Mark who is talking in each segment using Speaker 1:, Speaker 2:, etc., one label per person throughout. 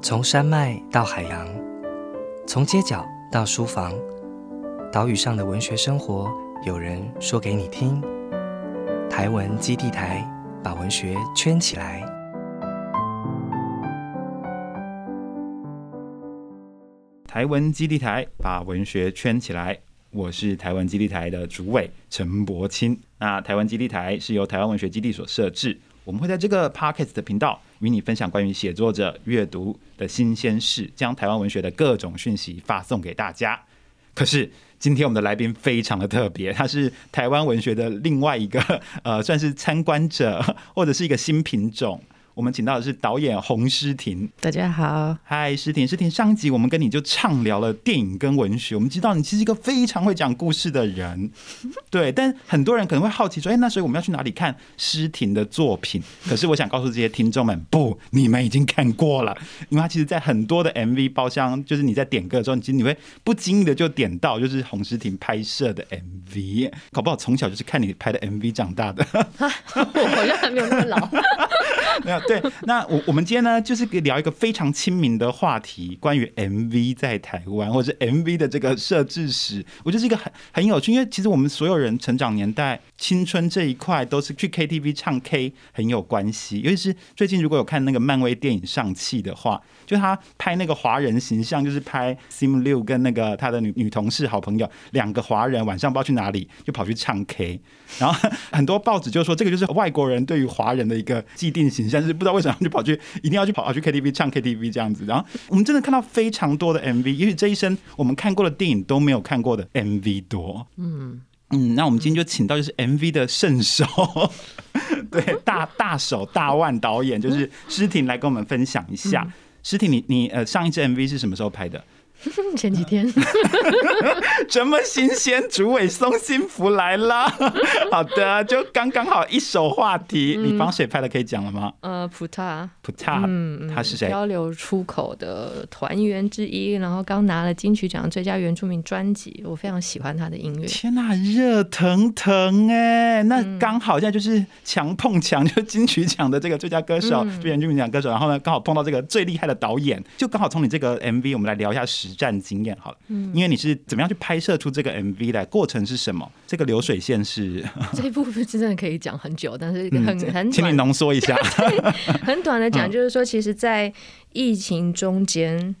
Speaker 1: 从山脉到海洋，从街角到书房，岛屿上的文学生活，有人说给你听。台文基地台把文学圈起来。
Speaker 2: 台文基地台把文学圈起来。我是台湾基地台的主委陈柏清。那台湾基地台是由台湾文学基地所设置，我们会在这个 Podcast 的频道与你分享关于写作者阅读的新鲜事，将台湾文学的各种讯息发送给大家。可是今天我们的来宾非常的特别，他是台湾文学的另外一个呃，算是参观者或者是一个新品种。我们请到的是导演洪诗婷。
Speaker 3: 大家好，
Speaker 2: 嗨，诗婷，诗婷，上一集我们跟你就畅聊了电影跟文学，我们知道你其实一个非常会讲故事的人，对。但很多人可能会好奇说，哎，那所以我们要去哪里看诗婷的作品？可是我想告诉这些听众们，不，你们已经看过了，因为他其实在很多的 MV 包厢，就是你在点歌的时候，其实你会不经意的就点到，就是洪诗婷拍摄的 MV，搞不好从小就是看你拍的 MV 长大的。
Speaker 3: 我好像还没有那么老。
Speaker 2: 没有对，那我我们今天呢，就是聊一个非常亲民的话题，关于 MV 在台湾或者 MV 的这个设置史，我觉得是一个很很有趣，因为其实我们所有人成长年代、青春这一块都是去 KTV 唱 K 很有关系，尤其是最近如果有看那个漫威电影上汽的话，就他拍那个华人形象，就是拍 Sim 六跟那个他的女女同事好朋友两个华人晚上不知道去哪里就跑去唱 K，然后 很多报纸就说这个就是外国人对于华人的一个既定形象，就是不知道为什么就跑去一定要去跑去 KTV 唱 KTV 这样子。然后我们真的看到非常多的 MV，也许这一生我们看过的电影都没有看过的 MV 多。嗯嗯，那我们今天就请到就是 MV 的圣手，对大大手大腕导演就是诗婷来跟我们分享一下。诗婷，你你呃上一支 MV 是什么时候拍的？
Speaker 3: 前几天，
Speaker 2: 这么新鲜，主委送幸福来了。好的，就刚刚好一手话题，你帮谁拍的？可以讲了吗？
Speaker 3: 呃，普塔，
Speaker 2: 普塔，嗯，他是谁？
Speaker 3: 交流出口的团员之一，然后刚拿了金曲奖最佳原住民专辑，我非常喜欢他的音乐。
Speaker 2: 天哪，热腾腾哎！那刚好现在就是强碰强，就金曲奖的这个最佳歌手，最原住民奖歌手，然后呢，刚好碰到这个最厉害的导演，就刚好从你这个 MV，我们来聊一下实战经验好了。嗯，因为你是怎么样去拍摄出这个 MV 来？过程是什么？这个流水线是
Speaker 3: 这一部分是真的可以讲很久，但是很很
Speaker 2: 请你浓缩一下，
Speaker 3: 很短的讲，就是说，其实，在疫情中间。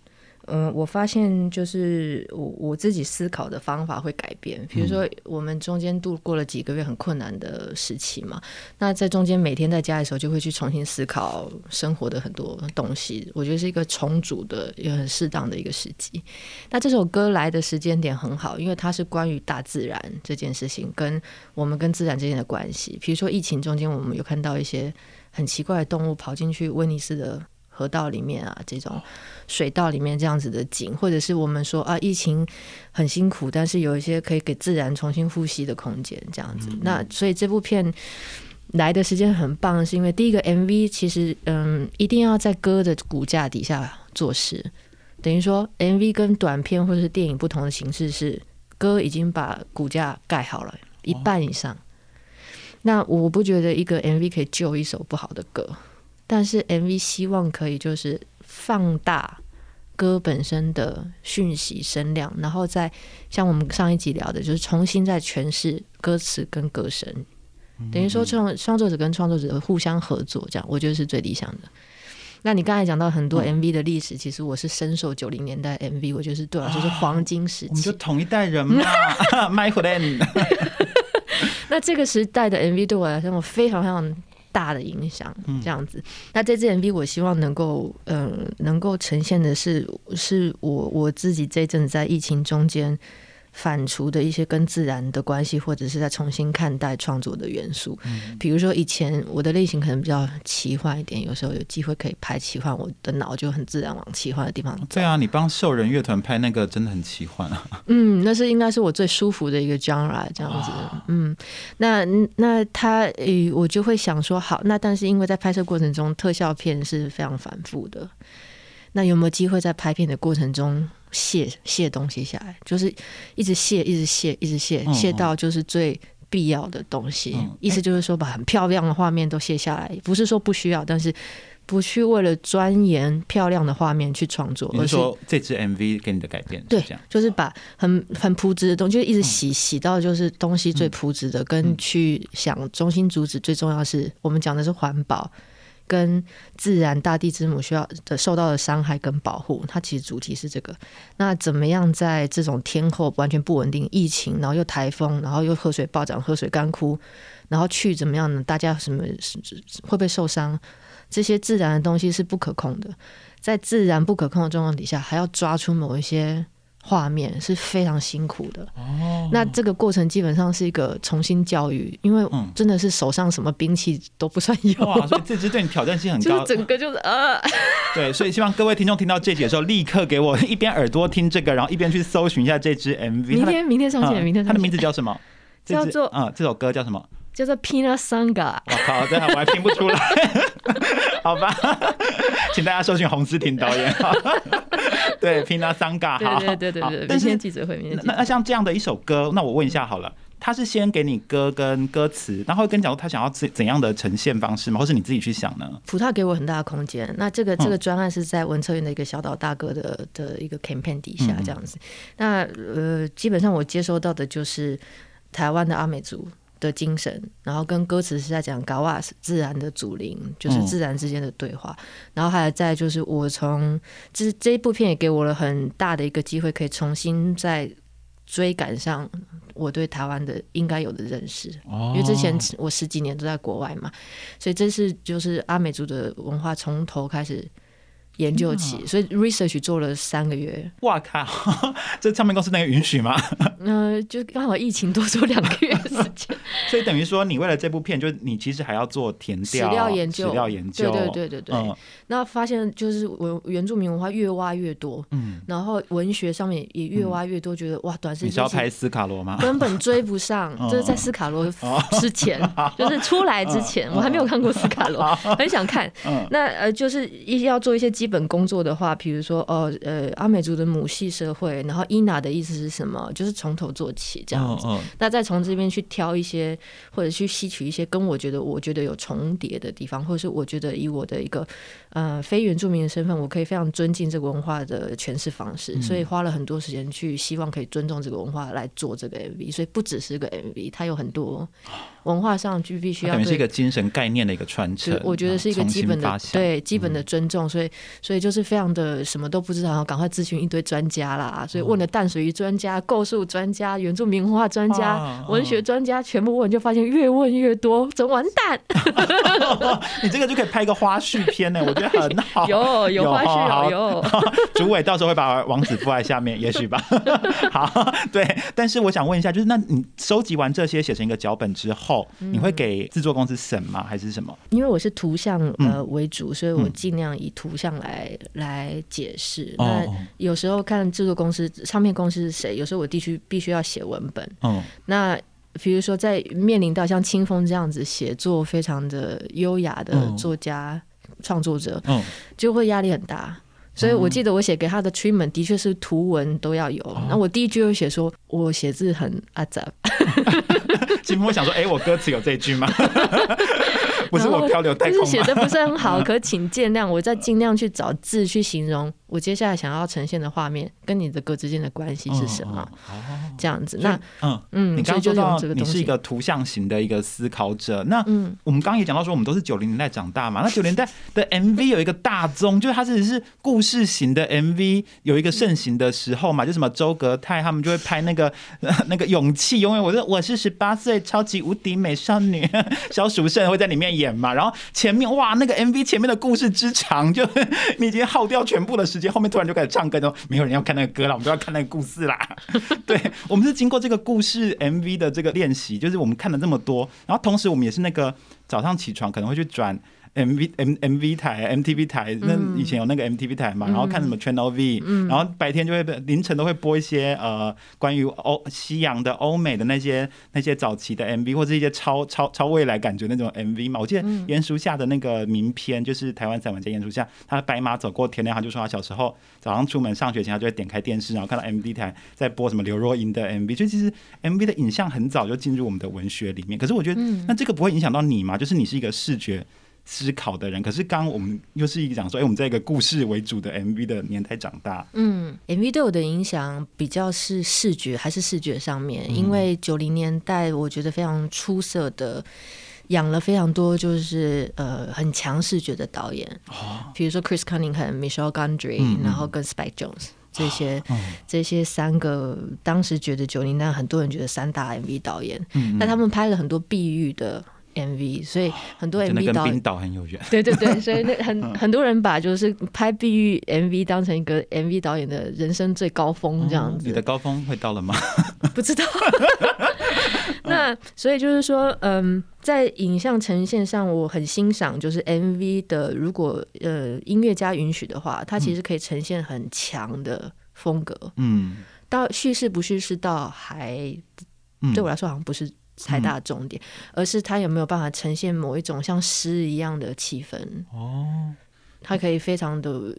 Speaker 3: 嗯，我发现就是我我自己思考的方法会改变。比如说，我们中间度过了几个月很困难的时期嘛，那在中间每天在家的时候，就会去重新思考生活的很多东西。我觉得是一个重组的也很适当的一个时机。那这首歌来的时间点很好，因为它是关于大自然这件事情，跟我们跟自然之间的关系。比如说，疫情中间我们有看到一些很奇怪的动物跑进去威尼斯的。河道里面啊，这种水道里面这样子的景，或者是我们说啊，疫情很辛苦，但是有一些可以给自然重新呼吸的空间，这样子。那所以这部片来的时间很棒，是因为第一个 MV 其实嗯，一定要在歌的骨架底下做事，等于说 MV 跟短片或者是电影不同的形式是歌已经把骨架盖好了一半以上。那我不觉得一个 MV 可以救一首不好的歌。但是 MV 希望可以就是放大歌本身的讯息声量，然后再像我们上一集聊的，就是重新再诠释歌词跟歌声，等于说创创作者跟创作者互相合作，这样我觉得是最理想的。那你刚才讲到很多 MV 的历史，其实我是深受九零年代 MV，我觉得是对我来说是黄金时期，我
Speaker 2: 们就同一代人嘛，Michael。
Speaker 3: 那这个时代的 MV 对我来说，我非常非常。大的影响，这样子。那这支 MV，我希望能够，嗯，能够呈现的是，是我我自己这阵子在疫情中间。反刍的一些跟自然的关系，或者是在重新看待创作的元素。嗯，比如说以前我的类型可能比较奇幻一点，有时候有机会可以拍奇幻，我的脑就很自然往奇幻的地方。
Speaker 2: 对啊，你帮兽人乐团拍那个真的很奇幻啊。
Speaker 3: 嗯，那是应该是我最舒服的一个 genre 这样子。嗯，那那他诶，我就会想说，好，那但是因为在拍摄过程中，特效片是非常反复的。那有没有机会在拍片的过程中卸卸东西下来？就是一直卸，一直卸，一直卸，卸到就是最必要的东西。意思就是说，把很漂亮的画面都卸下来，不是说不需要，但是不去为了钻研漂亮的画面去创作，而是
Speaker 2: 说这支 MV 给你的改变是
Speaker 3: 对？就是把很很朴质的东西，就一直
Speaker 2: 嗯
Speaker 3: 洗、洗到就是东西最朴质的，跟去想中心主旨最重要是我们讲的是环保。跟自然大地之母需要的受到的伤害跟保护，它其实主题是这个。那怎么样在这种天候完全不稳定、疫情，然后又台风，然后又河水暴涨、河水干枯，然后去怎么样呢？大家什么会不会受伤？这些自然的东西是不可控的，在自然不可控的状况底下，还要抓出某一些画面是非常辛苦的。
Speaker 2: 哦，
Speaker 3: 那这个过程基本上是一个重新教育，因为
Speaker 2: 嗯
Speaker 3: 真的是手上什么兵器都不算有，
Speaker 2: 哇，所以这支对你挑战性很高
Speaker 3: 就是。整个就是呃，
Speaker 2: 对，所以希望各位听众听到这集的时候，立刻给我一边耳朵听这个，然后一边去搜寻一下这支 MV。
Speaker 3: 明天明天上线，
Speaker 2: 嗯
Speaker 3: 明天上线
Speaker 2: 它的名字叫什么？
Speaker 3: 叫做
Speaker 2: 嗯，这首歌叫什么？
Speaker 3: 叫做 Pina Sanga。
Speaker 2: 我靠，这我还拼不出来，好吧，请大家搜寻洪思婷导演。对，Pina Sanga，好，
Speaker 3: 对对对对对，明
Speaker 2: 好但是
Speaker 3: 天记者会，明天
Speaker 2: 那那像这样的一首歌，那我问一下好了，他是先给你歌跟歌词，然后跟你讲说他想要怎怎样的呈现方式吗？或是你自己去想呢？
Speaker 3: 葡萄给我很大的空间。那这个
Speaker 2: 嗯
Speaker 3: 这个专案是在文策院的一个小岛大哥的的一个 campaign 底下
Speaker 2: 嗯
Speaker 3: 这样子。那呃，基本上我接收到的就是台湾的阿美族。的精神，然后跟歌词是在讲 Gawas 自然的祖灵，就是
Speaker 2: 嗯
Speaker 3: 自然之间的对话。然后还有在就是我从这这一部片也给我了很大的一个机会，可以重新再追赶上我对台湾的应该有的认识。
Speaker 2: 哦
Speaker 3: 因为之前我十几年都在国外嘛，所以这是就是阿美族的文化从头开始研究起，所以 research 做了三个月，
Speaker 2: 哇靠，这唱片公司那个允许吗？
Speaker 3: 呃，就刚好疫情多做两个月时间，
Speaker 2: 所以等于说，你为了这部片，就是你其实还要做填
Speaker 3: 史
Speaker 2: 调、
Speaker 3: 料研究，
Speaker 2: 史料研究，
Speaker 3: 对对对对对。
Speaker 2: 嗯。
Speaker 3: 那发现就是文原住民文化越挖越多，
Speaker 2: 嗯，
Speaker 3: 然后文学上面也越挖越多，觉得哇，短时
Speaker 2: 你
Speaker 3: 间
Speaker 2: 是要拍斯卡罗吗？
Speaker 3: 根本追不上，
Speaker 2: 嗯
Speaker 3: 这是在斯卡罗之前，就是出来之前，我还没有看过斯卡罗，很想看。
Speaker 2: 嗯。
Speaker 3: 那呃，就是一要做一些基本工作的话，比如说哦呃，阿美族的母系社会，然后伊娜的意思是什么，就是从头做起这样子。
Speaker 2: 嗯
Speaker 3: 那再从这边去挑一些，或者去吸取一些跟我觉得我觉得有重叠的地方，或者是我觉得以我的一个呃非原住民的身份，我可以非常尊敬这个文化的诠释方式，
Speaker 2: 嗯。
Speaker 3: 所以花了很多时间去希望可以尊重这个文化来做这个 MV，所以不只是个 MV，它有很多文化上就必须要
Speaker 2: 是一个精神概念的一个传承，
Speaker 3: 我觉得是一个基本的对基本的尊重，所以所以就是非常的什么都不知道，然后赶快咨询一堆专家啦，所以问了淡水鱼专家、构树专家、原住民文化专家、
Speaker 2: 啊
Speaker 3: 文学专家，全部问，就发现越问越多，怎么完蛋？
Speaker 2: 你这个就可以拍一个花絮片呢，我觉得很好。
Speaker 3: 有有花絮有
Speaker 2: 好
Speaker 3: 有，
Speaker 2: 主委到时候会把网址附在下面，也许吧。好，对。但是我想问一下，就是那你收集完这些写成一个脚本之后，
Speaker 3: 嗯
Speaker 2: 你会给制作公司审吗？还是什么？
Speaker 3: 因为我是图像
Speaker 2: 嗯
Speaker 3: 呃为主，所以我尽量以图像来来来解释。那
Speaker 2: 哦
Speaker 3: 有时候看制作公司、唱片公司是谁，有时候我必须必须要写文本。
Speaker 2: 嗯
Speaker 3: 那比如说，在面临到像清风这样子写作非常的优雅的
Speaker 2: 嗯
Speaker 3: 作家、创作者，
Speaker 2: 嗯，
Speaker 3: 就会压力很大。所以我记得我写给他的 treatment 的确是图文都要有。
Speaker 2: 哦
Speaker 3: 那我第一句就写说，我写字很阿杂，
Speaker 2: 清风想说，哎、我歌词有这一句吗？不是我漂流太空吗？
Speaker 3: 就是写的不是很好，可请见谅。我再尽量去找字去形容我接下来想要呈现的画面跟你的歌之间的关系是什么，这样子。那
Speaker 2: 嗯，
Speaker 3: 嗯，
Speaker 2: 你刚刚说到
Speaker 3: 这个。
Speaker 2: 你是一个图像型的一个思考者，那
Speaker 3: 嗯
Speaker 2: 我们刚刚也讲到说，我们都是九零年代长大嘛。那 九零年代的 MV 有一个大宗，就是它只是故事型的 MV 有一个盛行的时候嘛，就什么周格泰他们就会拍那个呃 那个勇气，永远我是我是十八岁超级无敌美少女，小鼠胜会在里面演嘛。然后前面哇，那个 MV 前面的故事之长，就你已经耗掉全部的时间，后面突然就开始唱歌，都没有人要看那个歌了，我们都要看那个故事啦。对，我们是经过这个故事 MV 的这个练习，就是我们看了这么多，然后同时我们也是那个早上起床可能会去转。M V M M V 台、MTV 台，那以前有那个 MTV 台嘛，然后看什么 Channel V，、然后白天就会凌晨都会播一些呃关于欧西洋的欧美的那些那些早期的 MV，或者一些超超超未来感觉那种 MV 嘛。我记得鼹鼠下的那个名片，就是台湾散文家鼹鼠下，他的白马走过天亮，他就说他小时候早上出门上学前，他就会点开电视，然后看到 MV 台在播什么刘若英的 MV，就其实 MV 的影像很早就进入我们的文学里面。可是我觉得，那这个不会影响到你吗？就是你是一个视觉思考的人。可是刚刚我们又是一个讲说，哎，我们在一个故事为主的 MV 的年代长大。
Speaker 3: 嗯，MV 对我的影响比较是视觉，还是视觉上面？因为九零年代我觉得非常出色的，养了非常多就是呃很强视觉的导演，比如说 Chris Cunningham、Michelle Gondry，然后跟 Spike Jones。这些这些三个，当时觉得九零代很多人觉得三大 MV 导演，但他们拍了很多碧玉的 MV，所以很多 MV 导
Speaker 2: 冰岛很有缘。
Speaker 3: 对对对，所以那很很多人把就是拍碧玉 MV 当成一个 MV 导演的人生最高峰这样子。
Speaker 2: 你的高峰会到了吗？
Speaker 3: 不知道。那所以就是说，嗯，在影像呈现上，我很欣赏，就是 MV 的，如果呃音乐家允许的话，它其实可以呈现很强的风格。嗯，到叙事不叙事，到还对我来说好像不是太大的重点，而是它有没有办法呈现某一种像诗一样的气氛。哦。它可以非常的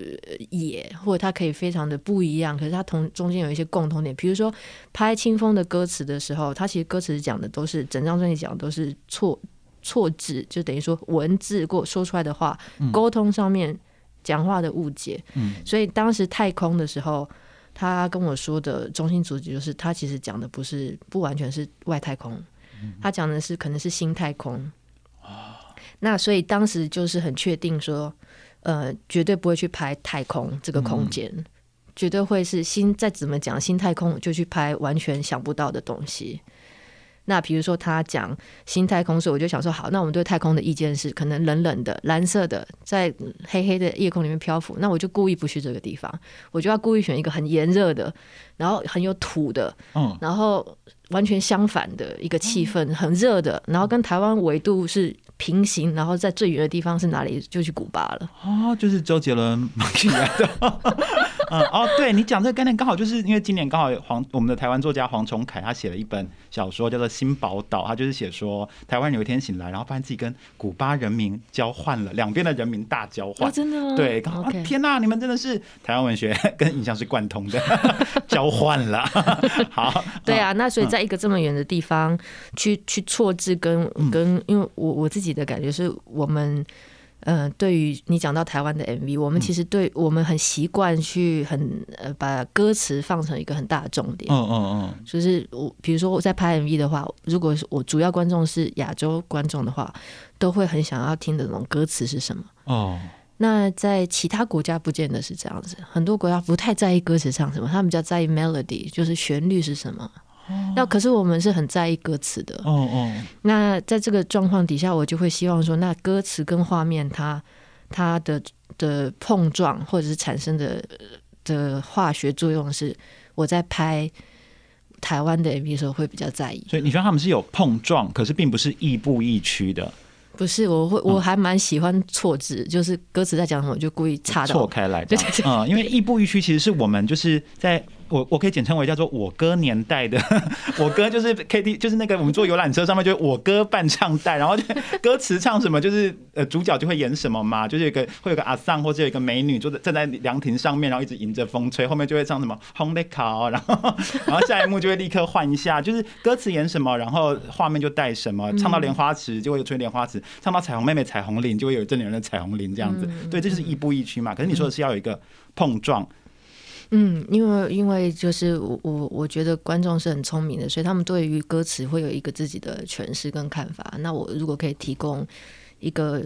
Speaker 3: 野，或者它可以非常的不一样，可是它同中间有一些共同点。比如说拍《清风》的歌词的时候，它其实歌词讲的都是整张专辑讲的都是错错字，就等于说文字过说出来的话，沟通上面讲话的误解。嗯，所以当时太空的时候，他跟我说的中心主旨就是，他其实讲的不是不完全是外太空，他讲的是可能是新太空。那所以当时就是很确定说。呃，绝对不会去拍太空这个空间，绝对会是新再怎么讲新太空，就去拍完全想不到的东西。那比如说他讲新太空时，我就想说，好，那我们对太空的意见是可能冷冷的、蓝色的，在黑黑的夜空里面漂浮。那我就故意不去这个地方，我就要故意选一个很炎热的，然后很有土的，嗯，然后完全相反的一个气氛，很热的，然后跟台湾纬度是。平行，然后在最远的地方是哪里？就去古巴了。
Speaker 2: 啊，就是周杰伦起来的。嗯，哦，对你讲这个概念，刚好就是因为今年刚好黄我们的台湾作家黄崇凯他写了一本小说，叫做《新宝岛》，他就是写说台湾有一天醒来，然后发现自己跟古巴人民交换了，两边的人民大交换。
Speaker 3: 真的吗？
Speaker 2: 对，刚好天哪，你们真的是台湾文学 跟影像是贯通的，交换了。好，
Speaker 3: 对啊，那所以在一个这么远的地方去去错置跟跟，因为我我自己。的感觉是我们，呃，对于你讲到台湾的 MV，我们其实对我们很习惯去很呃把歌词放成一个很大的重点。嗯嗯嗯，就是我比如说我在拍 MV 的话，如果是我主要观众是亚洲观众的话，都会很想要听的那种歌词是什么。哦，那在其他国家不见得是这样子，很多国家不太在意歌词唱什么，他们比较在意 melody，就是旋律是什么。那可是我们是很在意歌词的。哦哦。那在这个状况底下，我就会希望说，那歌词跟画面它它的的碰撞，或者是产生的的化学作用，是我在拍台湾的 MV 的时候会比较在意。
Speaker 2: 所以你说他们是有碰撞，可是并不是亦步亦趋的。
Speaker 3: 不是，我会我还蛮喜欢错字，就是歌词在讲什么，我就故意插
Speaker 2: 错开来。对对对。嗯，因为亦步亦趋其实是我们就是在。我我可以简称为叫做我哥年代的，我哥就是 K T，就是那个我们坐游览车上面就是我哥伴唱带，然后 歌词唱什么就是呃主角就会演什么嘛，就是有个会有个阿桑或者有一个美女坐在站在凉亭上面，然后一直迎着风吹，后面就会唱什么红的考，然后然后下一幕就会立刻换一下，就是歌词演什么，然后画面就带什么，唱到莲花池就会有吹莲花池，唱到彩虹妹妹彩虹林就会有这里人的彩虹林这样子，对，这就是亦步亦趋嘛。可是你说的是要有一个碰撞。
Speaker 3: 嗯，因为因为就是我我我觉得观众是很聪明的，所以他们对于歌词会有一个自己的诠释跟看法。那我如果可以提供一个。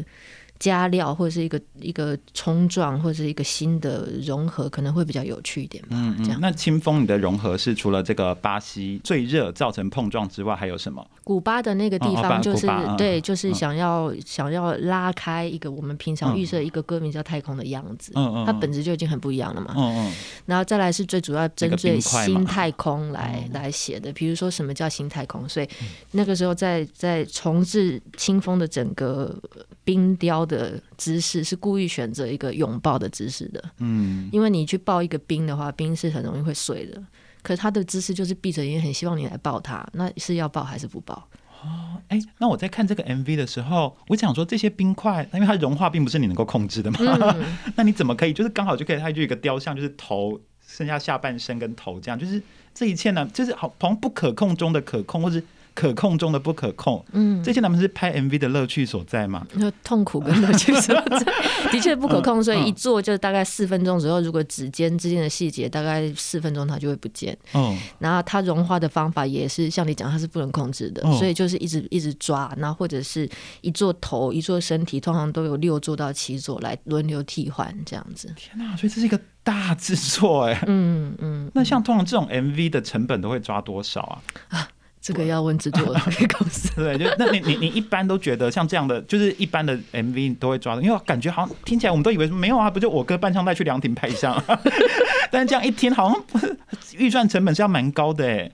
Speaker 3: 加料或者是一个一个冲撞或者是一个新的融合，可能会比较有趣一点吧。嗯嗯。
Speaker 2: 那清风你的融合是除了这个巴西最热造成碰撞之外，还有什么？
Speaker 3: 古巴的那个地方就是对，就是想要想要拉开一个我们平常预设一个歌名叫太空的样子。嗯嗯。它本质就已经很不一样了嘛。嗯嗯。然后再来是最主要针对新太空来来写的，比如说什么叫新太空，所以那个时候在在重置清风的整个冰雕的。的姿势是故意选择一个拥抱的姿势的，嗯，因为你去抱一个冰的话，冰是很容易会碎的。可是他的姿势就是闭着眼，很希望你来抱他，那是要抱还是不抱？
Speaker 2: 哦，哎，那我在看这个 MV 的时候，我想说这些冰块，因为它融化并不是你能够控制的嘛，那你怎么可以就是刚好就可以它就一个雕像，就是头剩下下半身跟头这样，就是这一切呢，就是好好像不可控中的可控，或是可控中的不可控。嗯，这些他们是拍 MV 的乐趣所在吗？
Speaker 3: 那痛苦跟乐趣所在，的确不可控，所以一做就大概四分钟左右。如果指尖之间的细节，大概四分钟它就会不见。嗯，然后它融化的方法也是像你讲，它是不能控制的，所以就是一直一直抓，然后或者是一做头，一做身体，通常都有六座到七座来轮流替换这样子。
Speaker 2: 天哪，所以这是一个。大制作哎，嗯嗯，那像通常这种 MV 的成本都会抓多少啊？
Speaker 3: 啊，这个要问制作公司。
Speaker 2: 对，就那你你你一般都觉得像这样的，就是一般的 MV 都会抓的，因为感觉好像听起来我们都以为没有啊，不就我哥伴唱带去凉亭拍一下，但是这样一听好像 预算成本是要蛮高的哎。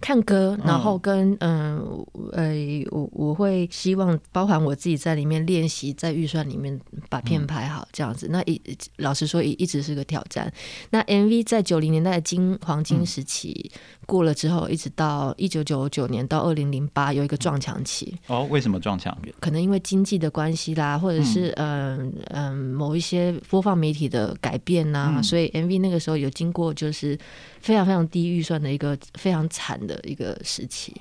Speaker 3: 看歌，然后跟嗯呃，我我会希望包含我自己在里面练习，在预算里面把片拍好这样子。那一老实说，一一直是个挑战。那 MV 在九零年代的金黄金时期过了之后，一直到一九九九年到二零零八有一个撞墙期。
Speaker 2: 哦，为什么撞墙？
Speaker 3: 可能因为经济的关系啦，或者是嗯嗯某一些播放媒体的改变呐，所以 MV 那个时候有经过就是非常非常低预算的一个非常惨。的一个时期，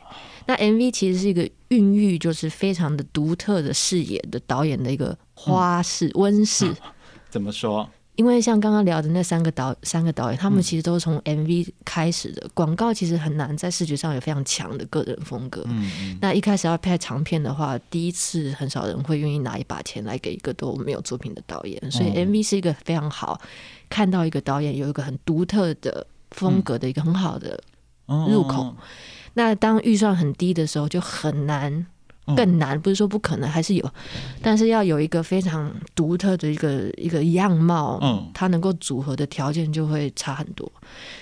Speaker 3: 那 MV 其实是一个孕育，就是非常的独特的视野的导演的一个花式温室。
Speaker 2: 怎么说？
Speaker 3: 因为像刚刚聊的那三个导三个导演，他们其实都是从 MV 开始的。广告其实很难在视觉上有非常强的个人风格。嗯那一开始要拍长片的话，第一次很少人会愿意拿一把钱来给一个都没有作品的导演，所以 MV 是一个非常好看到一个导演有一个很独特的风格的一个很好的。入口，那当预算很低的时候就很难，更难，不是说不可能，还是有，但是要有一个非常独特的一个一个样貌，嗯，它能够组合的条件就会差很多。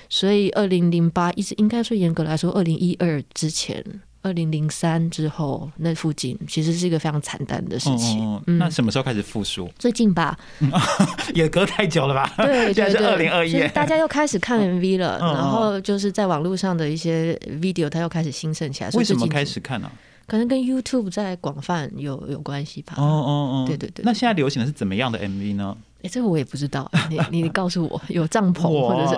Speaker 3: 所以二零零八一直应该说严格来说，二零一二之前。二零零三之后，那附近其实是一个非常惨淡的事情。
Speaker 2: 那什么时候开始复苏？
Speaker 3: 最近吧，
Speaker 2: 也隔太久了吧？
Speaker 3: 对，
Speaker 2: 现在是二零二一，
Speaker 3: 大家又开始看 MV 了，然后就是在网络上的一些 video，它又开始兴盛起来。
Speaker 2: 为什么开始看呢？
Speaker 3: 可能跟 YouTube 在广泛有有关系吧。哦哦哦，对对对。
Speaker 2: 那现在流行的是怎么样的 MV 呢？
Speaker 3: 哎，这个我也不知道，你你告诉我，有帐篷或者是？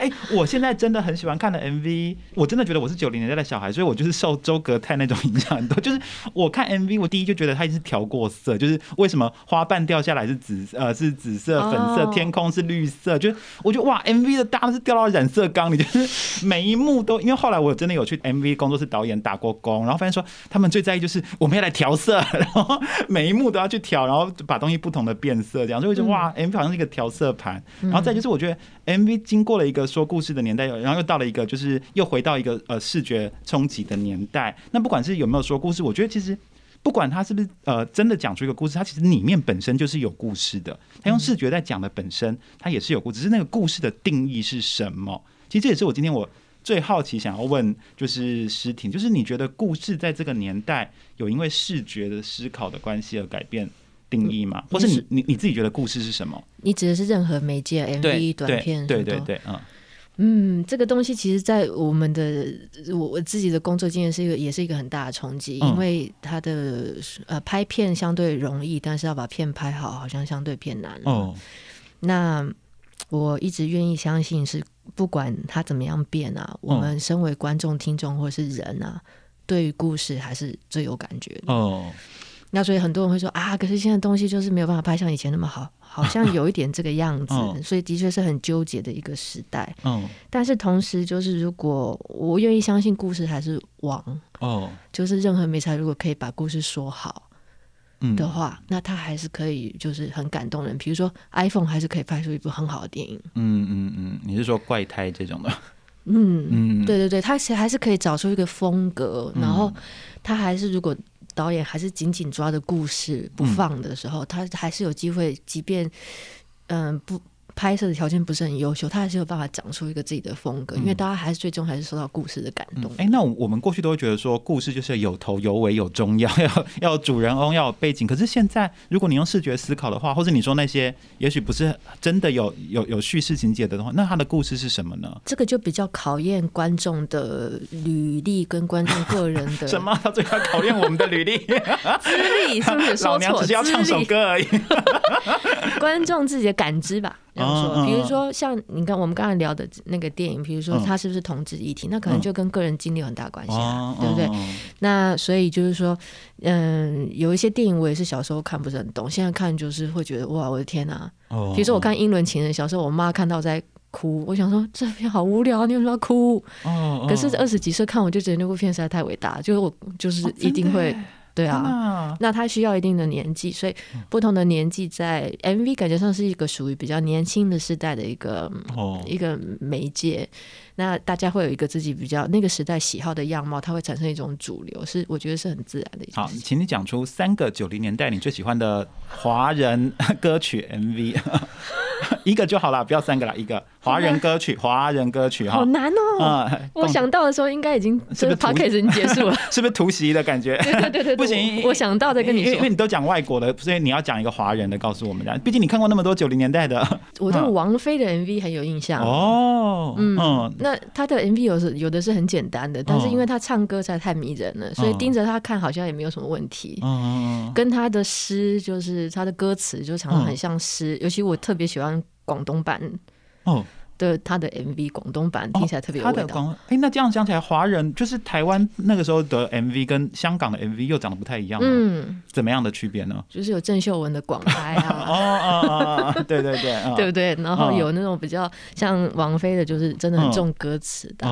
Speaker 2: 哎，我现在真的很喜欢看的 MV，我真的觉得我是九零年代的小孩，所以我就是受周格泰那种影响很多。就是我看 MV，我第一就觉得它是调过色，就是为什么花瓣掉下来是紫呃是紫色、粉色，天空是绿色，就是我觉得哇，MV 的大是掉到染色缸里，就是每一幕都。因为后来我真的有去 MV 工作室导演打过工，然后发现说他们最在意就是我们要来调色，然后每一幕都要去调，然后把东西不同的变色。这样就会觉得哇，MV 好像是一个调色盘，然后再就是我觉得 MV 经过了一个说故事的年代，然后又到了一个就是又回到一个呃视觉冲击的年代。那不管是有没有说故事，我觉得其实不管他是不是呃真的讲出一个故事，它其实里面本身就是有故事的。他用视觉在讲的本身，它也是有故事，只是那个故事的定义是什么？其实这也是我今天我最好奇想要问，就是诗婷，就是你觉得故事在这个年代有因为视觉的思考的关系而改变？定义嘛，或是你你你自己觉得故事是什么？
Speaker 3: 你指的是任何媒介，MV、短片，
Speaker 2: 对对对，嗯
Speaker 3: 嗯，这个东西其实，在我们的我我自己的工作经验是一个，也是一个很大的冲击，因为它的呃拍片相对容易，但是要把片拍好，好像相对偏难。哦，那我一直愿意相信是，不管它怎么样变啊，我们身为观众、听众或是人啊，对于故事还是最有感觉的。哦。那所以很多人会说啊，可是现在东西就是没有办法拍像以前那么好，好像有一点这个样子，所以的确是很纠结的一个时代。嗯，但是同时就是如果我愿意相信故事还是王哦，就是任何美才如果可以把故事说好的话，那他还是可以就是很感动人。比如说 iPhone 还是可以拍出一部很好的电影。
Speaker 2: 嗯嗯嗯，你是说怪胎这种的？
Speaker 3: 嗯嗯，对对对，他其实还是可以找出一个风格，然后他还是如果。导演还是紧紧抓着故事不放的时候，他还是有机会，即便嗯不。拍摄的条件不是很优秀，他还是有办法讲出一个自己的风格，因为大家还是最终还是受到故事的感动。
Speaker 2: 哎，那我们过去都会觉得说，故事就是有头有尾有中要，要 要主人翁要有背景。可是现在，如果你用视觉思考的话，或者你说那些也许不是真的有有有叙事情节的话，那他的故事是什么呢？
Speaker 3: 这个就比较考验观众的履历跟观众个人的
Speaker 2: 什么？他最要考验我们的履历、
Speaker 3: 资历，是不是？
Speaker 2: 老娘只是要唱首歌而已。
Speaker 3: 观众自己的感知吧。这样
Speaker 2: 哦
Speaker 3: 说，比如说像你看我们刚才聊的那个电影，比如说
Speaker 2: 嗯
Speaker 3: 它是不是同志议题，那可能就跟个人经历有很大关系啊，
Speaker 2: 哦
Speaker 3: 对不对？
Speaker 2: 哦
Speaker 3: 那所以就是说，嗯，有一些电影我也是小时候看不是很懂，现在看就是会觉得哇，我的天哪！
Speaker 2: 哦
Speaker 3: 比如说我看《英伦情人》，小时候我妈看到在哭，我想说这片好无聊，你为什么要哭？
Speaker 2: 哦，
Speaker 3: 可是二十几岁看，我就觉得那部片实在太伟大，就是我就是一定会、对啊。
Speaker 2: 啊，
Speaker 3: 那他需要一定的年纪，所以不同的年纪在 MV 感觉上是一个属于比较年轻的时代的一个
Speaker 2: 哦，
Speaker 3: 一个媒介。那大家会有一个自己比较那个时代喜好的样貌，它会产生一种主流，是我觉得是很自然的
Speaker 2: 好，请你讲出三个九零年代你最喜欢的华人歌曲 MV，一个就好了，不要三个了，一个华人歌曲，华人歌曲哈
Speaker 3: 好。难哦！
Speaker 2: 啊，
Speaker 3: 我想到的时候，应该已经这个
Speaker 2: 是不是
Speaker 3: p o d c a s 已经结束了。
Speaker 2: 是不是突袭的感觉？
Speaker 3: 对对对对，
Speaker 2: 不行
Speaker 3: 我我想到再跟你说。
Speaker 2: 因为你都讲外国的，所以你要讲一个华人的，告诉我们的。毕竟你看过那么多九零年代的
Speaker 3: 我对王菲的 MV 很有印象。
Speaker 2: 哦，
Speaker 3: 嗯
Speaker 2: 嗯，
Speaker 3: 那她的 MV 有时有的是很简单的，但是
Speaker 2: 嗯
Speaker 3: 因为她唱歌实在太迷人了，所以盯着她看好像也没有什么问题。
Speaker 2: 嗯，
Speaker 3: 跟她的诗，就是她的歌词，就常常很像诗。尤其我特别喜欢广东版
Speaker 2: 哦，
Speaker 3: 的他的 MV，广东版听起来特别有味道。
Speaker 2: 哎，那这样想起来，华人就是台湾那个时候的 MV 跟香港的 MV 又长得不太一样，嗯，
Speaker 3: 嗯，
Speaker 2: 怎么样的区别呢？
Speaker 3: 就是有郑秀文的广拍
Speaker 2: 哦
Speaker 3: 啊。
Speaker 2: 哦 哦，哦对对对，嗯
Speaker 3: 对不对？然后
Speaker 2: 嗯
Speaker 3: 有那种比较像王菲的，就是真的很重歌词的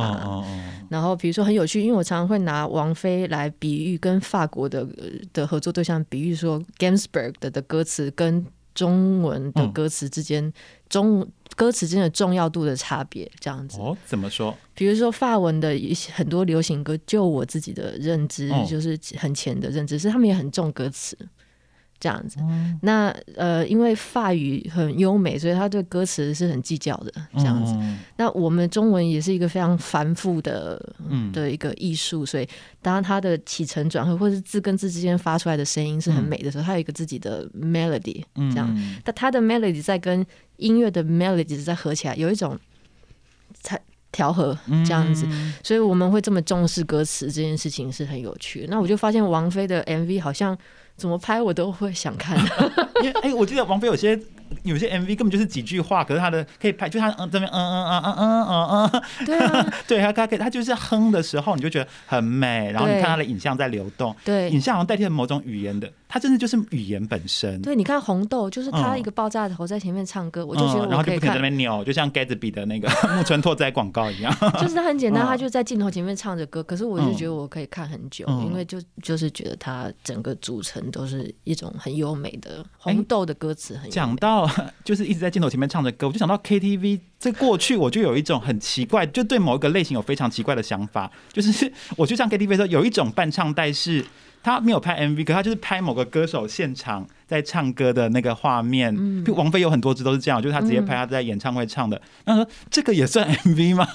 Speaker 3: 然后比如说很有趣，因为我常常会拿王菲来比喻跟法国的呃的合作对象比喻说 Gamsberg 的的歌词跟中文的歌词之间、中歌词之间的重要度的差别，这样子。
Speaker 2: 哦，怎么说？
Speaker 3: 比如说法文的一些很多流行歌，就我自己的认知，
Speaker 2: 哦
Speaker 3: 就是很浅的认知，是他们也很重歌词。这样子，
Speaker 2: 嗯。
Speaker 3: 那呃，因为法语很优美，所以他对歌词是很计较的。这样子，
Speaker 2: 嗯
Speaker 3: 那我们中文也是一个非常繁复的
Speaker 2: 嗯。
Speaker 3: 的一个艺术，所以当它的起承转合，或是字跟字之间发出来的声音是很美的时候，它有一个自己的 melody，
Speaker 2: 嗯。
Speaker 3: 这样。但它的 melody 在跟音乐的 melody 在合起来，有一种才调和这样子，所以我们会这么重视歌词这件事情是很有趣的。那我就发现王菲的 MV 好像怎么拍我都会想看，
Speaker 2: 因为哎、我记得王菲有些有些 MV 根本就是几句话，可是他的可以拍，就他嗯这边嗯嗯嗯嗯嗯嗯嗯，
Speaker 3: 对啊，
Speaker 2: 对他他可以他就是哼的时候，你就觉得很美，然后你看他的影像在流动，
Speaker 3: 对
Speaker 2: 影像好像代替了某种语言的，它真的就是语言本身。
Speaker 3: 对，你看红豆，就是他
Speaker 2: 嗯
Speaker 3: 一个爆炸头在前面唱歌，我就觉得
Speaker 2: 嗯然后就不停地在那
Speaker 3: 我可以看。
Speaker 2: 边扭，就像 Gatsby 的那个 木村拓哉广告一样。
Speaker 3: 就是他很简单，
Speaker 2: 嗯
Speaker 3: 他就在镜头前面唱着歌，可是我就
Speaker 2: 嗯
Speaker 3: 觉得我可以看很久，
Speaker 2: 嗯
Speaker 3: 因为就就是觉得他整个组成都是一种很优美的
Speaker 2: 哎
Speaker 3: 红豆的歌词很优美。
Speaker 2: 讲到就是一直在镜头前面唱着歌，我就想到 KTV。这过去我就有一种很奇怪，就对某一个类型有非常奇怪的想法，就是 我去唱 KTV 的时候，有一种伴唱带是。他没有拍 MV，可他就是拍某个歌手现场在唱歌的那个画面。
Speaker 3: 嗯
Speaker 2: 王菲有很多支都是这样，就是他直接拍他在演唱会唱的。那说这个也算 MV 吗？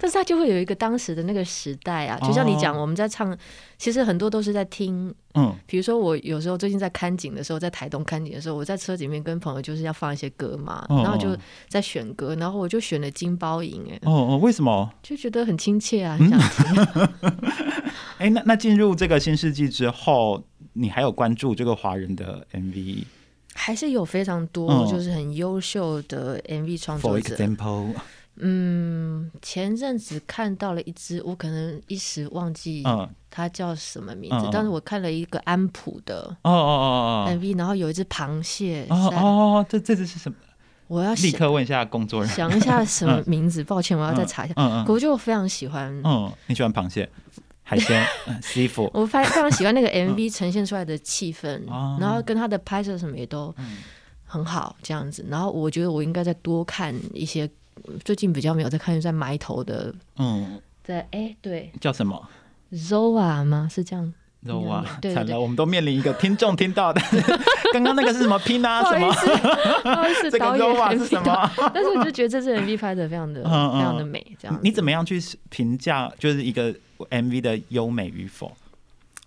Speaker 3: 但是他就会有一个当时的那个时代啊，就像你讲，
Speaker 2: 哦
Speaker 3: 我们在唱，其实很多都是在听。
Speaker 2: 嗯，
Speaker 3: 比如说我有时候最近在看景的时候，在台东看景的时候，我在车里面跟朋友就是要放一些歌嘛，
Speaker 2: 哦
Speaker 3: 然后就在选歌，然后我就选了金包银，哎，
Speaker 2: 哦哦，为什么？
Speaker 3: 就觉得很亲切啊，很想听。
Speaker 2: 哎、那那进入这个新世纪之后，你还有关注这个华人的 MV？
Speaker 3: 还是有非常多
Speaker 2: 嗯
Speaker 3: 就是很优秀的 MV 创作者。
Speaker 2: example，
Speaker 3: 嗯，前阵子看到了一只，我可能一时忘记
Speaker 2: 嗯，
Speaker 3: 它叫什么名
Speaker 2: 嗯嗯，
Speaker 3: 字但是我看了一个安普的
Speaker 2: 哦哦哦哦。
Speaker 3: MV，然后有一只螃蟹
Speaker 2: 哦
Speaker 3: 在，
Speaker 2: 哦，这这只是什么？
Speaker 3: 我要想
Speaker 2: 立刻问一下工作人员。
Speaker 3: 想一下什么名字，抱歉，我要再查一下。
Speaker 2: 嗯
Speaker 3: 可我就非常喜欢，
Speaker 2: 嗯，你喜欢螃蟹、海鲜、嗯 西服？
Speaker 3: 我非非常喜欢那个 MV 呈现出来的气氛，
Speaker 2: 哦。
Speaker 3: 然后跟他的拍摄什么也都很好，这样子。然后我觉得我应该再多看一些，最近比较没有在看，在埋头的，
Speaker 2: 嗯，
Speaker 3: 在哎对
Speaker 2: 叫什么
Speaker 3: ？Zoa 吗？是这样？
Speaker 2: 肉啊，
Speaker 3: 对对对
Speaker 2: 惨了，我们都面临一个听众听到的，刚刚那个是什么拼啊？什么？
Speaker 3: 不好意思，
Speaker 2: 这个
Speaker 3: 导演
Speaker 2: Zoa 是什么？
Speaker 3: 但是我就觉得这支 MV 拍的非常的 非常的美，这样
Speaker 2: 你怎么样去评价就是一个 MV 的优美与否？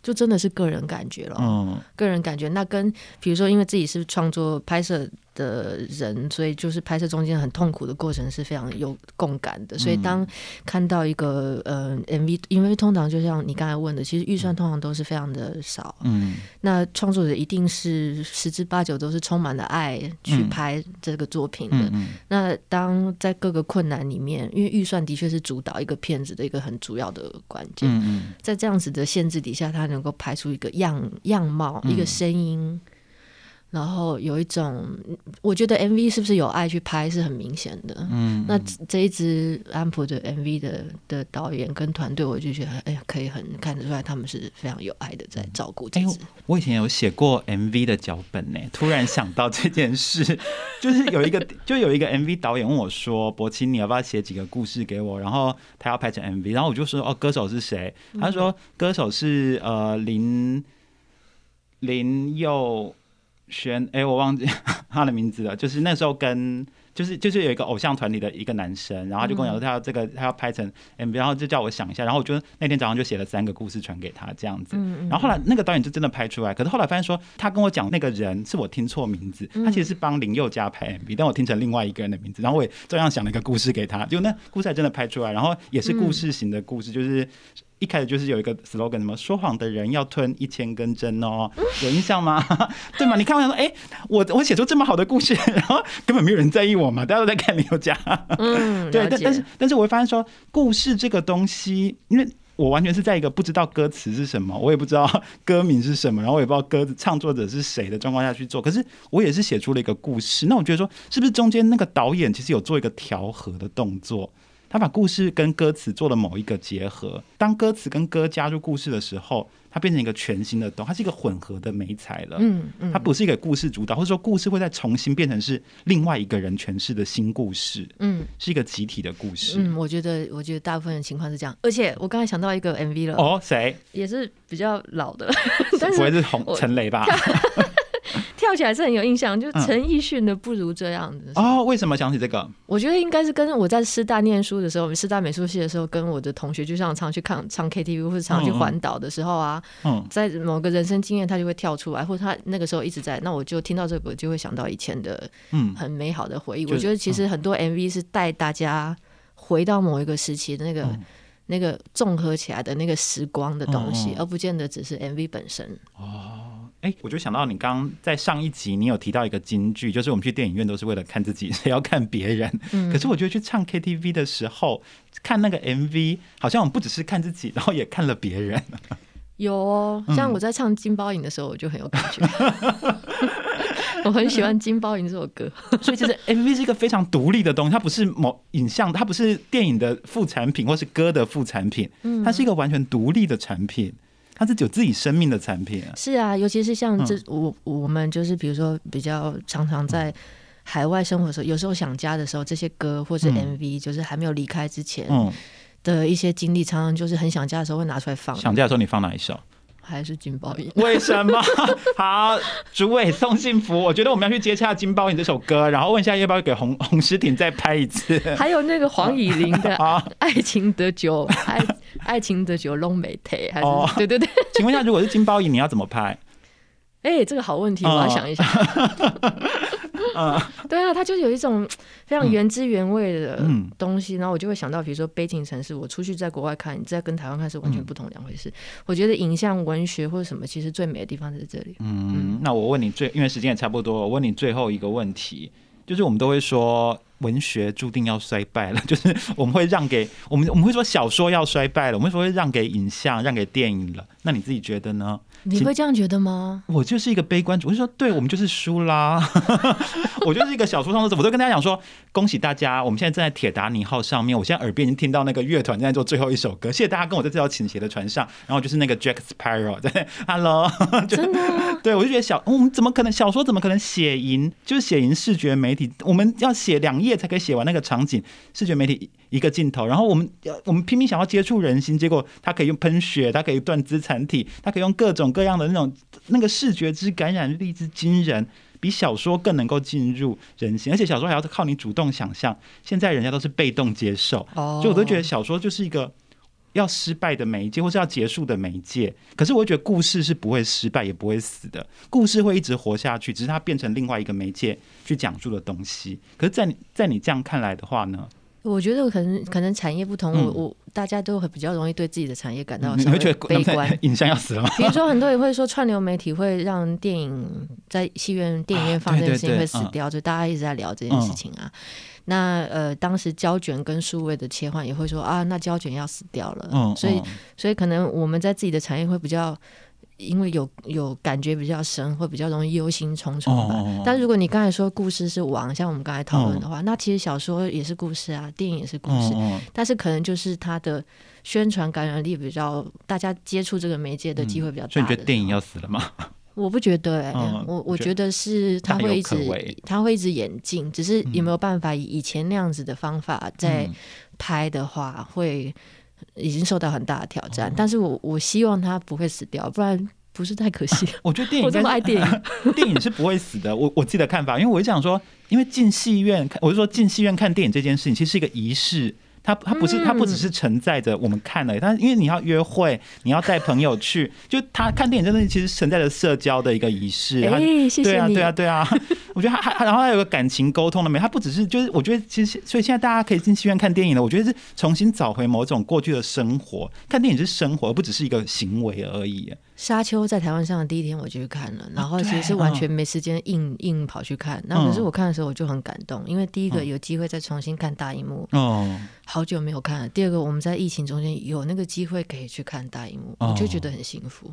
Speaker 3: 就真的是个人感觉了。
Speaker 2: 嗯
Speaker 3: 个人感觉，那跟比如说，因为自己是创作拍摄的人，所以就是拍摄中间很痛苦的过程是非常有共感的。所以当看到一个呃 MV，因为通常就像你刚才问的，其实预算通常都是非常的少，
Speaker 2: 嗯。
Speaker 3: 那创作者一定是十之八九都是充满了爱去拍这个作品的。
Speaker 2: 嗯嗯。
Speaker 3: 那当在各个困难里面，因为预算的确是主导一个片子的一个很主要的关键，
Speaker 2: 嗯嗯，
Speaker 3: 在这样子的限制底下，他能够拍出一个样样貌、
Speaker 2: 嗯。
Speaker 3: 一个声音，然后有一种，我觉得 MV 是不是有爱去拍是很明显的。
Speaker 2: 嗯，
Speaker 3: 那这一支安普的 MV 的的导演跟团队，我就觉得，哎呀，可以很看得出来，他们是非常有爱的在照顾这
Speaker 2: 哎
Speaker 3: 支。
Speaker 2: 我以前有写过 MV 的脚本呢，突然想到这件事，就是有一个就有一个 MV 导演问我说：“博青，你要不要写几个故事给我？”然后他要拍成 MV，然后我就说：“哦，歌手是谁？”他说：“歌手是呃林林佑轩，哎，我忘记 他的名字了。就是那时候跟就是就是有一个偶像团体的一个男生，然后他就跟我讲说他要这个他要拍成 MV，然后就叫我想一下，然后我就那天早上就写了三个故事传给他这样子。
Speaker 3: 嗯
Speaker 2: 然后后来那个导演就真的拍出来，可是后来发现说他跟我讲那个人是我听错名字，他其实是帮林宥嘉拍 MV，但我听成另外一个人的名字，然后我也照样想了一个故事给他，就那故事还真的拍出来，然后也是故事型的故事，就是。一开始就是有一个 slogan，什么说谎的人要吞一千根针哦，有印象吗？对吗？你看我想说，哎、我我写出这么好的故事，然后根本没有人在意我嘛，大家都在看林宥嘉。
Speaker 3: 嗯，
Speaker 2: 对，但但是但是我会发现说，故事这个东西，因为我完全是在一个不知道歌词是什么，我也不知道歌名是什么，然后我也不知道歌唱作者是谁的状况下去做，可是我也是写出了一个故事。那我觉得说，是不是中间那个导演其实有做一个调和的动作？他把故事跟歌词做了某一个结合，当歌词跟歌加入故事的时候，它变成一个全新的东，它是一个混合的美彩了。
Speaker 3: 嗯嗯，
Speaker 2: 它不是一个故事主导，或者说故事会再重新变成是另外一个人诠释的新故事，
Speaker 3: 嗯
Speaker 2: 是一个集体的故事。
Speaker 3: 嗯，我觉得我觉得大部分的情况是这样，而且我刚才想到一个 MV 了，
Speaker 2: 哦，谁？
Speaker 3: 也是比较老的，但 是
Speaker 2: 不会是
Speaker 3: 红
Speaker 2: 陈雷吧？
Speaker 3: 跳起来是很有印象，就陈奕迅的《不如这样子》。
Speaker 2: 哦，为什么想起这个？
Speaker 3: 我觉得应该是跟我在师大念书的时候，我们师大美术系的时候，跟我的同学就像常去看唱 KTV 或者常去环岛的时候啊，
Speaker 2: 嗯
Speaker 3: 在某个人生经验他就会跳出来，或者他那个时候一直在，那我就听到这个就会想到以前的
Speaker 2: 嗯
Speaker 3: 很美好的回忆。
Speaker 2: 就是
Speaker 3: 我觉得其实很多 MV 是带大家回到某一个时期的那个。
Speaker 2: 嗯
Speaker 3: 那个综合起来的那个时光的东西，
Speaker 2: 嗯嗯
Speaker 3: 而不见得只是 MV 本身。
Speaker 2: 哎、我就想到你刚刚在上一集，你有提到一个金句，就是我们去电影院都是为了看自己，谁要看别人。
Speaker 3: 嗯
Speaker 2: 可是我觉得去唱 KTV 的时候，看那个 MV，好像我们不只是看自己，然后也看了别人。
Speaker 3: 有哦，
Speaker 2: 嗯
Speaker 3: 像我在唱《金包银》的时候，我就很有感觉。我很喜欢《金包银》这首歌。
Speaker 2: 所以其实 MV 是一个非常独立的东西，它不是某影像，它不是电影的副产品，或是歌的副产品，
Speaker 3: 嗯
Speaker 2: 它是一个完全独立的产品，它是有自己生命的产品啊。
Speaker 3: 是啊，尤其是像这、
Speaker 2: 嗯
Speaker 3: 我我们就是比如说比较常常在海外生活的时候，有时候想家的时候，这些歌或是
Speaker 2: 嗯
Speaker 3: MV，就是还没有离开之前
Speaker 2: 嗯，
Speaker 3: 的一些经历，常常就是很想家的时候会拿出来放。
Speaker 2: 想家的时候你放哪一首？
Speaker 3: 还是金包银。
Speaker 2: 为什么？好，主委送幸福，我觉得我们要去接洽《金包银》这首歌，然后问一下要不要给洪洪 诗婷再拍一次。
Speaker 3: 还有那个黄以玲的
Speaker 2: 啊《
Speaker 3: 爱情的酒》，爱爱情的酒龙美腿，还是、
Speaker 2: 哦
Speaker 3: 对对对。
Speaker 2: 请问一下，如果是金包银，你要怎么拍？
Speaker 3: 哎、这个好问题，我
Speaker 2: 哦
Speaker 3: 要想一想。
Speaker 2: 嗯
Speaker 3: 对啊，它就有一种非常原汁原味的
Speaker 2: 嗯
Speaker 3: 东西，然后我就会想到，比如说《悲情城市》，我出去在国外看，你在跟台湾看是完全不同两回事。我觉得影像、文学或者什么，其实最美的地方在这里。
Speaker 2: 嗯，那我问你最，因为时间也差不多，我问你最后一个问题，就是我们都会说文学注定要衰败了，就是我们会让给我们，我们会说小说要衰败了，我们说会让给影像、让给电影了。那你自己觉得呢？
Speaker 3: 你会这样觉得吗？
Speaker 2: 我就是一个悲观主，我就说，对我们就是输啦。我就是一个小说创作者，我都跟大家讲说，恭喜大家，我们现在正在铁达尼号上面，我现在耳边已经听到那个乐团正在做最后一首歌，谢谢大家跟我在这条倾斜的船上，然后就是那个 Jack Sparrow 在 Hello，就
Speaker 3: 真的啊、
Speaker 2: 对我就觉得小，我们怎么可能小说怎么可能写赢？就是写赢视觉媒体，我们要写两页才可以写完那个场景，视觉媒体一个镜头，然后我们要我们拼命想要接触人心，结果他可以用喷血，他可以断肢残体，他可以用各种各样的那种那个视觉之感染力之惊人。比小说更能够进入人心，而且小说还要靠你主动想象。现在人家都是被动接受，
Speaker 3: 哦
Speaker 2: 所以我都觉得小说就是一个要失败的媒介，或是要结束的媒介。可是我觉得故事是不会失败，也不会死的，故事会一直活下去，只是它变成另外一个媒介去讲述的东西。可是，在你在你这样看来的话呢？
Speaker 3: 我觉得可能可能产业不同，我我大家都会比较容易对自己的产业感到会
Speaker 2: 觉
Speaker 3: 得悲观。
Speaker 2: 影像要死了吗？
Speaker 3: 比如说，很多人会说串流媒体会让电影在戏院、电影院放这件事情会死掉，就大家一直在聊这件事情啊。那呃，当时胶卷跟数位的切换也会说啊，那胶卷要死掉了。嗯，所以所以可能我们在自己的产业会比较。因为有有感觉比较深，会比较容易忧心忡忡吧。但如果你刚才说故事是王，像我们刚才讨论的话，那其实小说也是故事啊，电影也是故事。但是可能就是它的宣传感染力比较，大家接触这个媒介的机会比较大。
Speaker 2: 所以你觉得电影要死了吗？
Speaker 3: 我不觉得，哎，我我觉得是他会一直，他会一直演进，只是有没有办法以以前那样子的方法在拍的话会。已经受到很大的挑战，但是我我希望他不会死掉，不然不是太可惜。
Speaker 2: 我觉得电影
Speaker 3: 我这么爱电影，
Speaker 2: 电影是不会死的。我我自己的看法，因为我想说，因为进戏院看，我是说进戏院看电影这件事情，其实是一个仪式。它它不是它不只是承载着我们看了，但因为你要约会，你要带朋友去，就他看电影真的其实承载着社交的一个仪式。
Speaker 3: 哎，谢谢
Speaker 2: 对啊，对啊，对啊。我觉得还还然后还有个感情沟通的美，它不只是就是我觉得其实所以现在大家可以进戏院看电影了，我觉得是重新找回某种过去的生活，看电影是生活，而不只是一个行为而已。
Speaker 3: 沙丘在台湾上的第一天我就去看了，然后其实是完全没时间硬硬跑去看。那可是我看的时候我就很感动，因为第一个有机会再重新看大荧幕，哦，好久没有看了。第二个我们在疫情中间有那个机会可以去看大荧幕，我就觉得很幸福。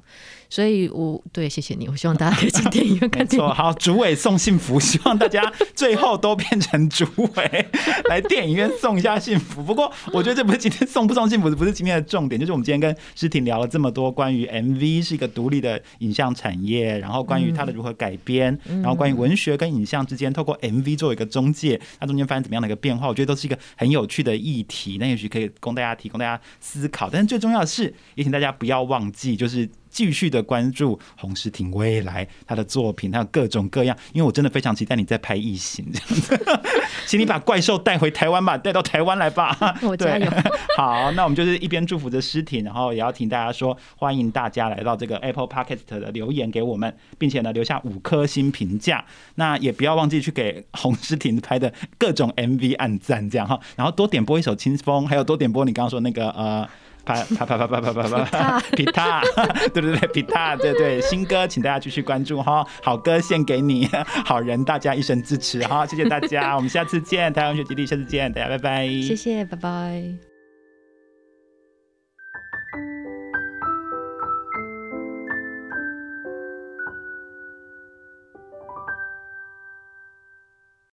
Speaker 3: 所以，我对谢谢你，我希望大家可以去电影院看电影。
Speaker 2: 好，主委送幸福，希望大家最后都变成主委 来电影院送一下幸福。不过，我觉得这不是今天送不送幸福，不是今天的重点，就是我们今天跟诗婷聊了这么多关于 MV。是一个独立的影像产业，然后关于它的如何改编，然后关于文学跟影像之间透过 MV 作为一个中介，它中间发生怎么样的一个变化，我觉得都是一个很有趣的议题。那也许可以供大家提供大家思考。但是最重要的是，也请大家不要忘记，就是。继续的关注洪诗婷未来他的作品，他有各种各样，因为我真的非常期待你在拍异形这样子，请你把怪兽带回台湾吧，带到台湾来吧。
Speaker 3: 我加油。
Speaker 2: 好，那我们就是一边祝福着诗婷，然后也要请大家说，欢迎大家来到这个 Apple Podcast 的留言给我们，并且呢留下五颗星评价。那也不要忘记去给洪诗婷拍的各种 MV 按赞，这样哈，然后多点播一首《清风》，还有多点播你刚刚说那个呃。啪啪啪啪啪啪啪啪啪，皮 塔，对对对，皮塔，对对，新歌，请大家继续关注哈，好歌献给你，好人，大家一生支持哈，谢谢大家，我们下次见，台湾学基地，下次见，大家拜拜，
Speaker 3: 谢谢，拜拜。